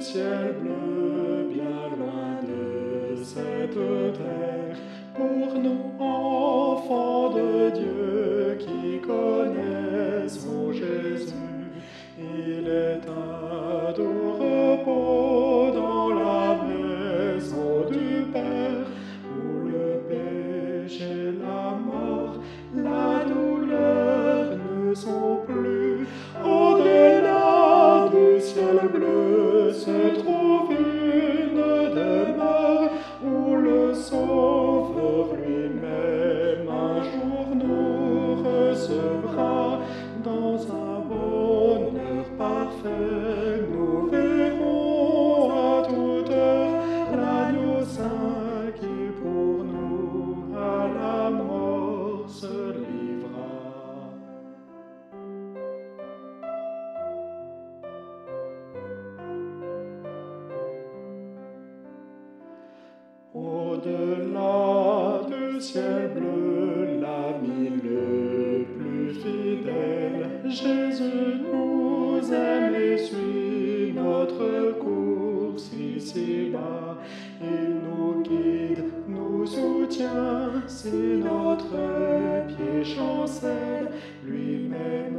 ciel bleu, bien loin de cette terre, pour nous enfants de Dieu qui connaissons Jésus, il est adoré. Ciel bleu, l'ami le plus fidèle, Jésus nous aime et suit notre course ici-bas. Il nous guide, nous soutient, si notre pied chancelle, lui-même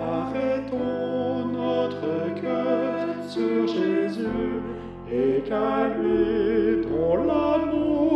arrêtons notre cœur sur Jésus et dont l'amour